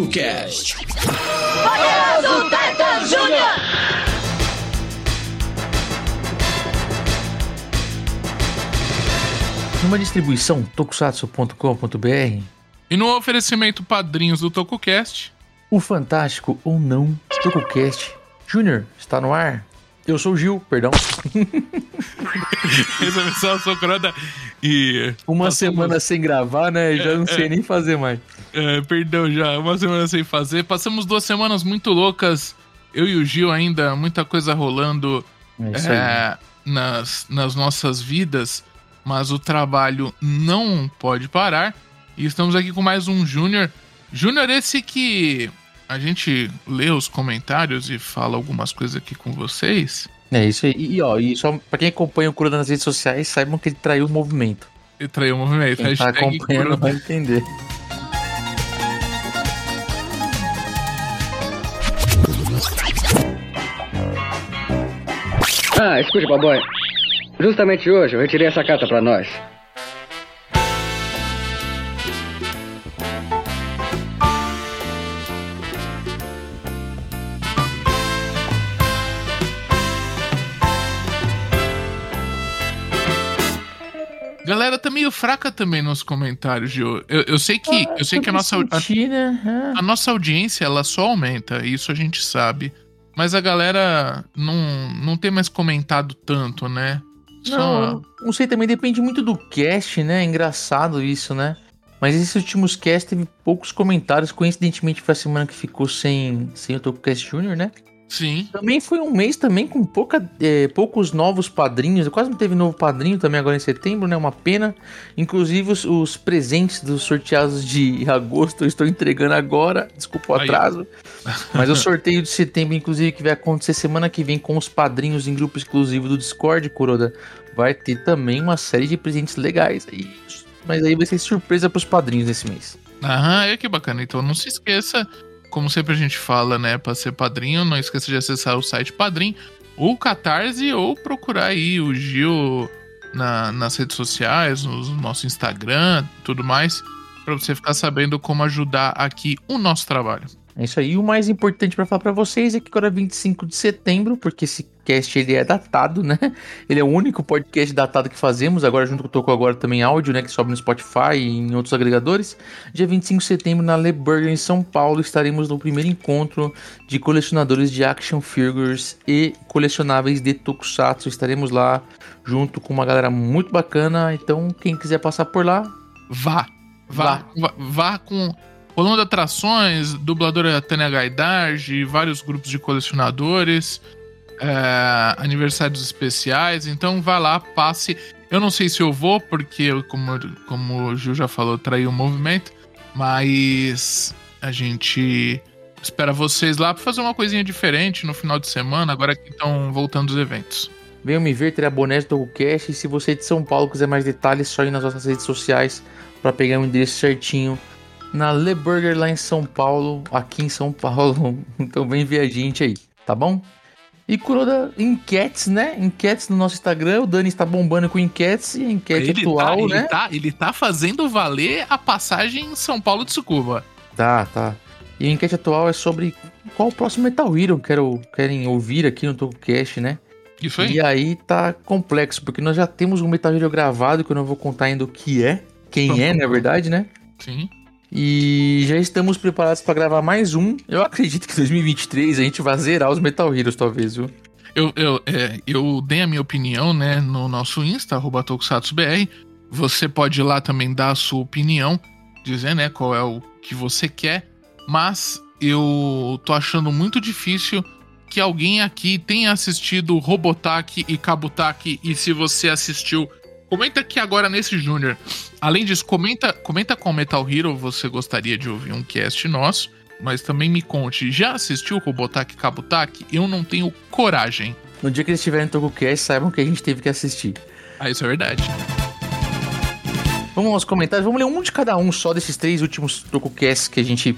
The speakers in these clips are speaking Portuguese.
TokuCast. Poderoso Titan Júnior! Numa distribuição tokusatsu.com.br, E no oferecimento padrinhos do TokuCast, o fantástico ou não TokuCast Júnior está no ar. Eu sou o Gil, perdão. essa missão socorrada e. Uma passamos- semana sem gravar, né? Já não sei nem fazer mais. É, perdão, já, uma semana sem fazer. Passamos duas semanas muito loucas. Eu e o Gil ainda, muita coisa rolando É é, nas, nas nossas vidas, mas o trabalho não pode parar. E estamos aqui com mais um Júnior. Júnior, esse que a gente lê os comentários e fala algumas coisas aqui com vocês. É isso aí. E, ó, e só pra quem acompanha o Kuroda nas redes sociais, saibam que ele traiu o movimento. E traiu o movimento. Quem tá Hashtag acompanhando Kuroda. vai entender. Ah, escute, baboy. Justamente hoje eu retirei essa carta pra nós. Galera tá meio fraca também nos comentários, Gil. Eu, eu sei que, eu sei que a nossa, a, nossa audiência ela só aumenta, isso a gente sabe. Mas a galera não, não tem mais comentado tanto, né? Só. Não, não sei, também depende muito do cast, né? É engraçado isso, né? Mas esses últimos cast teve poucos comentários. Coincidentemente foi a semana que ficou sem, sem o TokuCast Junior, né? Sim. Também foi um mês também com pouca, é, poucos novos padrinhos. Quase não teve novo padrinho também agora em setembro, né? Uma pena. Inclusive os, os presentes dos sorteados de agosto eu estou entregando agora. Desculpa o Aí. atraso. Mas o sorteio de setembro, inclusive, que vai acontecer semana que vem com os padrinhos em grupo exclusivo do Discord, Kuroda, vai ter também uma série de presentes legais aí. Mas aí vai ser surpresa pros padrinhos nesse mês. Aham, é que bacana. Então não se esqueça, como sempre a gente fala, né? Pra ser padrinho, não esqueça de acessar o site Padrim, ou Catarse, ou procurar aí o Gil na- nas redes sociais, no nosso Instagram, tudo mais, pra você ficar sabendo como ajudar aqui o nosso trabalho. É isso aí. E o mais importante pra falar pra vocês é que agora é 25 de setembro, porque esse cast ele é datado, né? Ele é o único podcast datado que fazemos, agora junto com o Toco agora também áudio, né, que sobe no Spotify e em outros agregadores. Dia 25 de setembro na Le Burger em São Paulo estaremos no primeiro encontro de colecionadores de action figures e colecionáveis de Tokusatsu. Estaremos lá junto com uma galera muito bacana, então quem quiser passar por lá, Vá. Vá, vá, vá com. Rolando atrações, dubladora Tânia Gaidard, vários grupos de colecionadores, é, aniversários especiais. Então vá lá, passe. Eu não sei se eu vou, porque, como, como o Gil já falou, traí o movimento. Mas a gente espera vocês lá pra fazer uma coisinha diferente no final de semana, agora que estão voltando os eventos. Venham me ver, terá boné do TokuCast. E se você é de São Paulo quiser mais detalhes, só ir nas nossas redes sociais para pegar o endereço certinho. Na Le Burger lá em São Paulo, aqui em São Paulo. Então vem ver a gente aí, tá bom? E Kuroda, enquetes, né? Enquetes no nosso Instagram. O Dani está bombando com enquetes e a enquete atual, tá, né? ele, tá, ele tá fazendo valer a passagem em São Paulo de Sucuba. Tá, tá. E a enquete atual é sobre qual o próximo Metal Hero quero, querem ouvir aqui no TokuCast, né? Isso aí? E aí tá complexo, porque nós já temos um Metal Hero gravado, que eu não vou contar ainda o que é, quem é, na verdade, né? Sim. E já estamos preparados para gravar mais um. Eu acredito que em 2023 a gente vai zerar os Metal Heroes, talvez, viu? Eu, eu, é, eu dei a minha opinião, né, no nosso Insta, arroba TokusatsuBR. Você pode ir lá também dar a sua opinião, dizer, né, qual é o que você quer. Mas eu tô achando muito difícil que alguém aqui tenha assistido Robotaki e Kabutaki. E se você assistiu, comenta aqui agora nesse Júnior. Além disso, comenta, comenta qual Metal Hero você gostaria de ouvir um cast nosso. Mas também me conte, já assistiu Robotaki Kabutaki? Eu não tenho coragem. No dia que eles estiverem no TokuCast, saibam que a gente teve que assistir. Ah, isso é verdade. Vamos aos comentários, vamos ler um de cada um só desses três últimos TokuCasts que a gente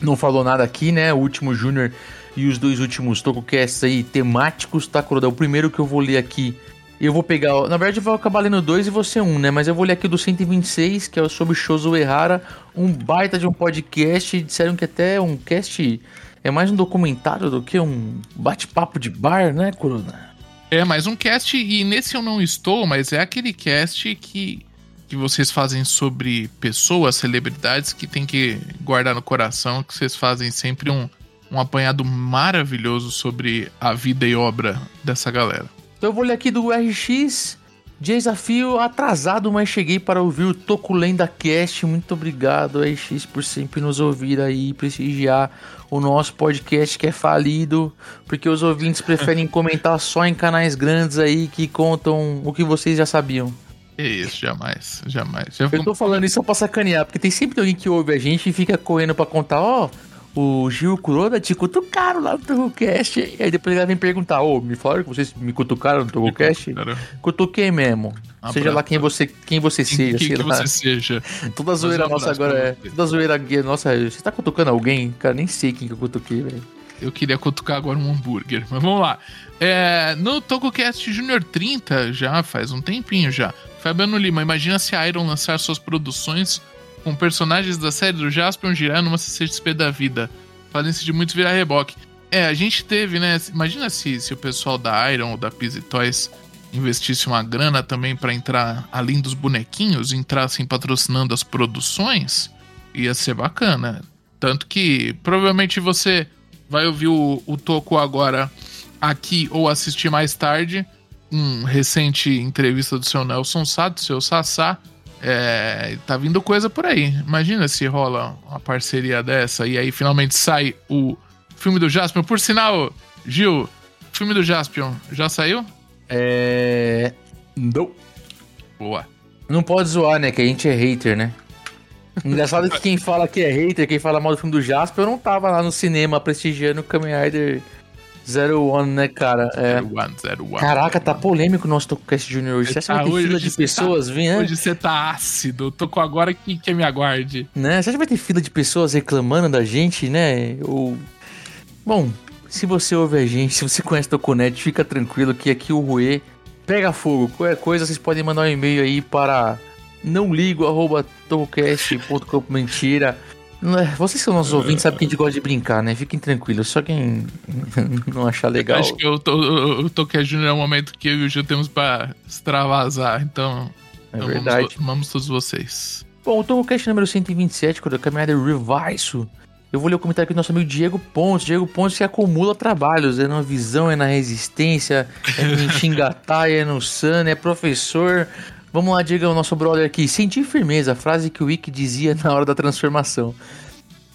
não falou nada aqui, né? O último Júnior e os dois últimos TokuCasts aí temáticos, tá, Kuroda? O primeiro que eu vou ler aqui Eu vou pegar. Na verdade, eu vou acabar lendo dois e você um, né? Mas eu vou ler aqui do 126, que é sobre Shozo Errara. Um baita de um podcast. Disseram que até um cast é mais um documentário do que um bate-papo de bar, né, Corona? É mais um cast, e nesse eu não estou, mas é aquele cast que, que vocês fazem sobre pessoas, celebridades que tem que guardar no coração, que vocês fazem sempre um, um apanhado maravilhoso sobre a vida e obra dessa galera. Então eu vou ler aqui do RX. Desafio atrasado, mas cheguei para ouvir o Toco Lenda Cast. Muito obrigado, RX, por sempre nos ouvir aí, prestigiar o nosso podcast que é falido, porque os ouvintes preferem comentar só em canais grandes aí que contam o que vocês já sabiam. É isso, jamais, jamais. Já Eu tô falando isso só pra sacanear, porque tem sempre alguém que ouve a gente e fica correndo pra contar, ó, o Gil Kuroda te cutucaram lá no Togocast. E aí depois ele vem perguntar, ô, me falaram que vocês me cutucaram no Togocast? Cutuquei mesmo. Seja lá quem você, quem você quem, seja, quem sei que lá. você seja. Toda zoeira nossa agora pra é. Toda zoeira aqui, nossa, você tá cutucando alguém? Cara, nem sei quem que eu cutuquei, velho. Eu queria cutucar agora um hambúrguer, mas vamos lá. É, no TocoCast Junior 30, já faz um tempinho já. Fabiano Lima, imagina se a Iron lançar suas produções com personagens da série do Jaspion girar numa CCXP da vida. Fazem-se de muitos virar reboque. É, a gente teve, né? Imagina se, se o pessoal da Iron ou da Pizzy Toys investisse uma grana também pra entrar, além dos bonequinhos, entrassem patrocinando as produções. Ia ser bacana. Tanto que provavelmente você vai ouvir o, o Toco agora aqui ou assistir mais tarde. Um recente entrevista do seu Nelson Sato, seu Sassá. É, tá vindo coisa por aí. Imagina se rola uma parceria dessa e aí finalmente sai o filme do Jaspion. Por sinal, Gil, filme do Jaspion já saiu? É. Não. Boa. Não pode zoar, né? Que a gente é hater, né? Engraçado que quem fala que é hater, quem fala mal do filme do Jasper, eu não tava lá no cinema prestigiando o Kamen Rider Zero One, né, cara? É. 0101. Caraca, tá polêmico o nosso Tococast Junior hoje. Você Tá, ter hoje- fila hoje de você pessoas tá- vindo, né? Hoje você tá ácido. Tô com agora que, que me aguarde. né? Você acha que vai ter fila de pessoas reclamando da gente, né? Ou... Bom, se você ouve a gente, se você conhece o Toconet, fica tranquilo que aqui o Rue pega fogo. Qualquer coisa, vocês podem mandar um e-mail aí para não ligo, arroba. Mentira. É- Vocês que são nossos ouvintes sabem que a gente gosta de brincar, né? Fiquem tranquilos. Só quem não achar legal. Acho que eu tô, eu, eu tô que Júnior é um momento que eu e o Gil temos pra extravasar. Então, É então verdade. Vamos, vamos todos vocês. Bom, o Tomocast número 127, quando a caminhada Reviso, eu vou ler o comentário aqui do nosso amigo Diego Pontes. Diego Pontes que acumula trabalhos, é na visão, é na resistência, é no Xingatai, é no Sun, é professor. Vamos lá, Diego, nosso brother aqui. Senti firmeza, a frase que o Wiki dizia na hora da transformação.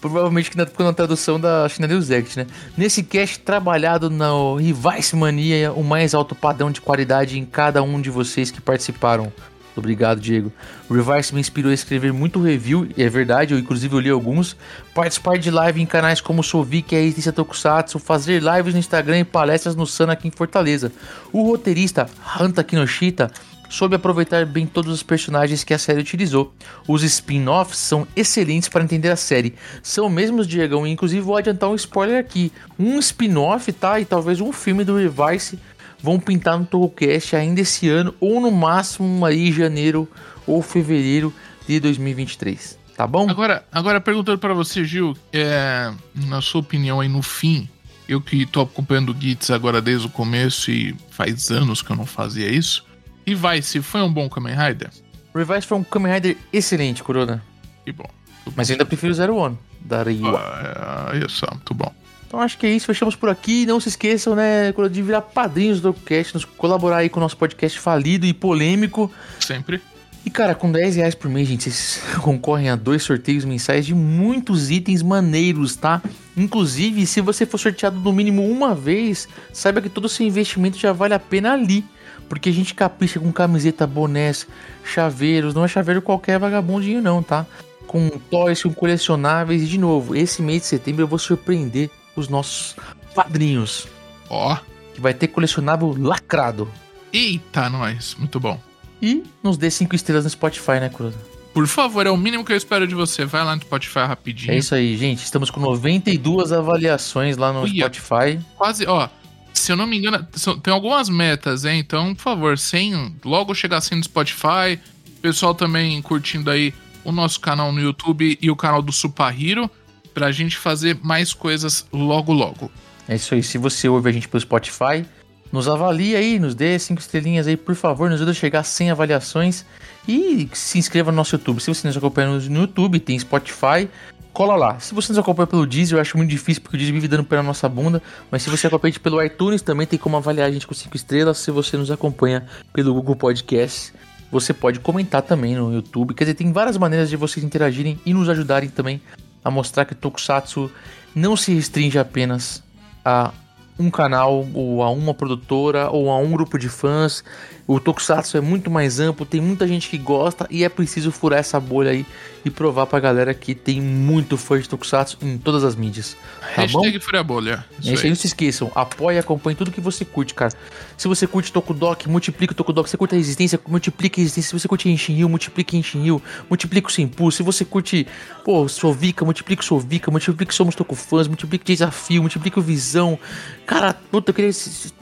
Provavelmente que na, na tradução da China News Act, né? Nesse cast trabalhado na Revice Mania, o mais alto padrão de qualidade em cada um de vocês que participaram. Obrigado, Diego. O Revice me inspirou a escrever muito review, e é verdade, eu inclusive eu li alguns. Participar de live em canais como Sovic e a Resistência Tokusatsu, fazer lives no Instagram e palestras no Sun aqui em Fortaleza. O roteirista Hanta Kinoshita soube aproveitar bem todos os personagens que a série utilizou. Os spin-offs são excelentes para entender a série. São mesmos, Diegão, e inclusive vou adiantar um spoiler aqui. Um spin-off, tá? E talvez um filme do Revice vão pintar no Torrocast ainda esse ano, ou no máximo aí janeiro ou fevereiro de 2023. Tá bom? Agora, agora perguntando pra você, Gil, é, na sua opinião aí no fim, eu que tô acompanhando o Gits agora desde o começo e faz anos que eu não fazia isso. E vai, se foi um bom Kamen Rider? Revice foi um Kamen Rider excelente, Corona. Que bom. Mas eu ainda prefiro o Zero One, da Reiwa. Ah, isso, muito bom. Então acho que é isso, fechamos por aqui. Não se esqueçam, né, de virar padrinhos do podcast, nos colaborar aí com o nosso podcast falido e polêmico. Sempre. E cara, com 10 reais por mês, gente, vocês concorrem a dois sorteios mensais de muitos itens maneiros, tá? Inclusive, se você for sorteado no mínimo uma vez, saiba que todo o seu investimento já vale a pena ali. Porque a gente capricha com camiseta, bonés, chaveiros, não é chaveiro qualquer vagabundinho não, tá? Com toys, com colecionáveis e de novo, esse mês de setembro eu vou surpreender os nossos padrinhos. Ó. Que vai ter colecionável lacrado. Eita, nós. Muito bom. E nos dê cinco estrelas no Spotify, né, Cruz? Por favor, é o mínimo que eu espero de você. Vai lá no Spotify rapidinho. É isso aí, gente. Estamos com 92 avaliações lá no Uia. Spotify. Quase, ó. Se eu não me engano, tem algumas metas, hein? Então, por favor, sem logo chegar assim no Spotify. Pessoal também curtindo aí o nosso canal no YouTube e o canal do Super Hero pra gente fazer mais coisas logo logo. É isso aí. Se você ouve a gente pelo Spotify, nos avalie aí, nos dê cinco estrelinhas aí, por favor, nos ajuda a chegar 100 avaliações e se inscreva no nosso YouTube. Se você nos acompanha no YouTube, tem Spotify, cola lá. Se você nos acompanha pelo Deezer, eu acho muito difícil porque o Deezer vive dando pela nossa bunda, mas se você acompanha pelo iTunes, também tem como avaliar a gente com cinco estrelas. Se você nos acompanha pelo Google Podcast, você pode comentar também no YouTube. Quer dizer, tem várias maneiras de vocês interagirem e nos ajudarem também a mostrar que Tokusatsu não se restringe apenas a um canal ou a uma produtora ou a um grupo de fãs. O Tokusatsu é muito mais amplo, tem muita gente que gosta e é preciso furar essa bolha aí e provar pra galera que tem muito fã de Tokusatsu em todas as mídias. Tá Hashtag Fúria Bolha. Isso, isso aí. não se esqueçam. Apoie e acompanhe tudo que você curte, cara. Se você curte Tokudok, multiplica o Tokudok. Se você curte a resistência, multiplica a resistência. Se você curte Enshinryu, multiplica Enshinryu. Multiplica o Senpu. Se você curte, pô, Sovica, multiplica o Sovica. Multiplica Somos Tokufãs. Multiplica o Desafio. Multiplica o Visão. Cara, puta, eu queria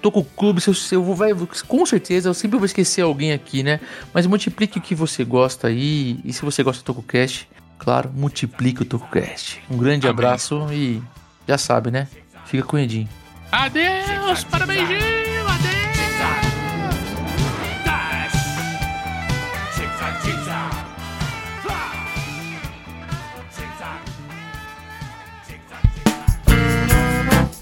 Toku Clube. Se eu, se eu vou, vai, com certeza, eu sempre vou esquecer alguém aqui, né? Mas multiplique o que você gosta aí. E se você gosta do TokuCast, claro, multiplique o TokuCast. Um grande Amém. abraço e já sabe, né? Fica com o Edinho. Adeus, parabéns,